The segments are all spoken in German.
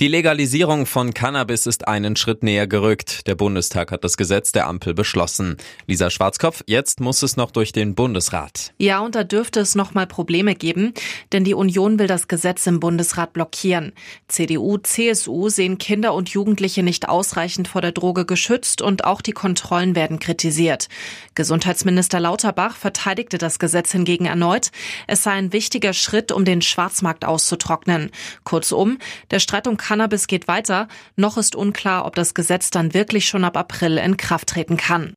Die Legalisierung von Cannabis ist einen Schritt näher gerückt. Der Bundestag hat das Gesetz der Ampel beschlossen. Lisa Schwarzkopf, jetzt muss es noch durch den Bundesrat. Ja, und da dürfte es noch mal Probleme geben, denn die Union will das Gesetz im Bundesrat blockieren. CDU, CSU sehen Kinder und Jugendliche nicht ausreichend vor der Droge geschützt und auch die Kontrollen werden kritisiert. Gesundheitsminister Lauterbach verteidigte das Gesetz hingegen erneut. Es sei ein wichtiger Schritt, um den Schwarzmarkt auszutrocknen. Kurzum, der Streit Streit um Cannabis geht weiter. Noch ist unklar, ob das Gesetz dann wirklich schon ab April in Kraft treten kann.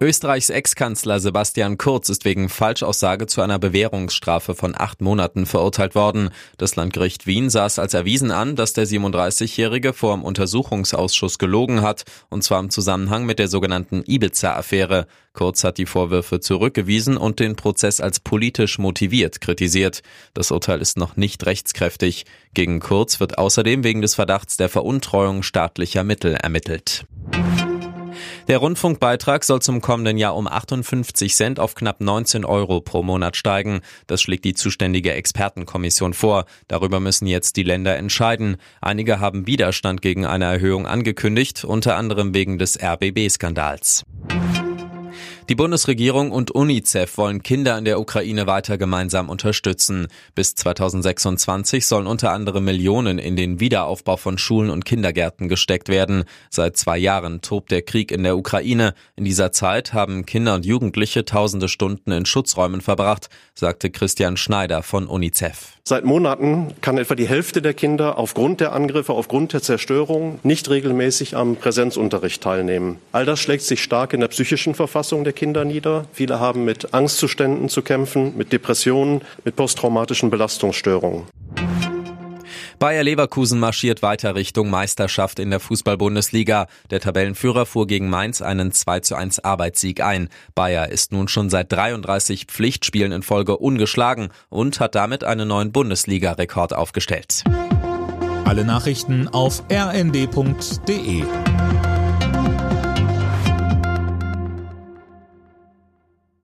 Österreichs Ex-Kanzler Sebastian Kurz ist wegen Falschaussage zu einer Bewährungsstrafe von acht Monaten verurteilt worden. Das Landgericht Wien es als erwiesen an, dass der 37-Jährige vor dem Untersuchungsausschuss gelogen hat, und zwar im Zusammenhang mit der sogenannten Ibiza-Affäre. Kurz hat die Vorwürfe zurückgewiesen und den Prozess als politisch motiviert kritisiert. Das Urteil ist noch nicht rechtskräftig. Gegen Kurz wird außerdem wegen des Verdachts der Veruntreuung staatlicher Mittel ermittelt. Der Rundfunkbeitrag soll zum kommenden Jahr um 58 Cent auf knapp 19 Euro pro Monat steigen. Das schlägt die zuständige Expertenkommission vor. Darüber müssen jetzt die Länder entscheiden. Einige haben Widerstand gegen eine Erhöhung angekündigt, unter anderem wegen des RBB-Skandals. Die Bundesregierung und UNICEF wollen Kinder in der Ukraine weiter gemeinsam unterstützen. Bis 2026 sollen unter anderem Millionen in den Wiederaufbau von Schulen und Kindergärten gesteckt werden. Seit zwei Jahren tobt der Krieg in der Ukraine. In dieser Zeit haben Kinder und Jugendliche tausende Stunden in Schutzräumen verbracht, sagte Christian Schneider von UNICEF. Seit Monaten kann etwa die Hälfte der Kinder aufgrund der Angriffe, aufgrund der Zerstörung nicht regelmäßig am Präsenzunterricht teilnehmen. All das schlägt sich stark in der psychischen Verfassung der Kinder nieder. Viele haben mit Angstzuständen zu kämpfen, mit Depressionen, mit posttraumatischen Belastungsstörungen. Bayer Leverkusen marschiert weiter Richtung Meisterschaft in der Fußball-Bundesliga. Der Tabellenführer fuhr gegen Mainz einen 2 zu 1 Arbeitssieg ein. Bayer ist nun schon seit 33 Pflichtspielen in Folge ungeschlagen und hat damit einen neuen Bundesliga-Rekord aufgestellt. Alle Nachrichten auf rnd.de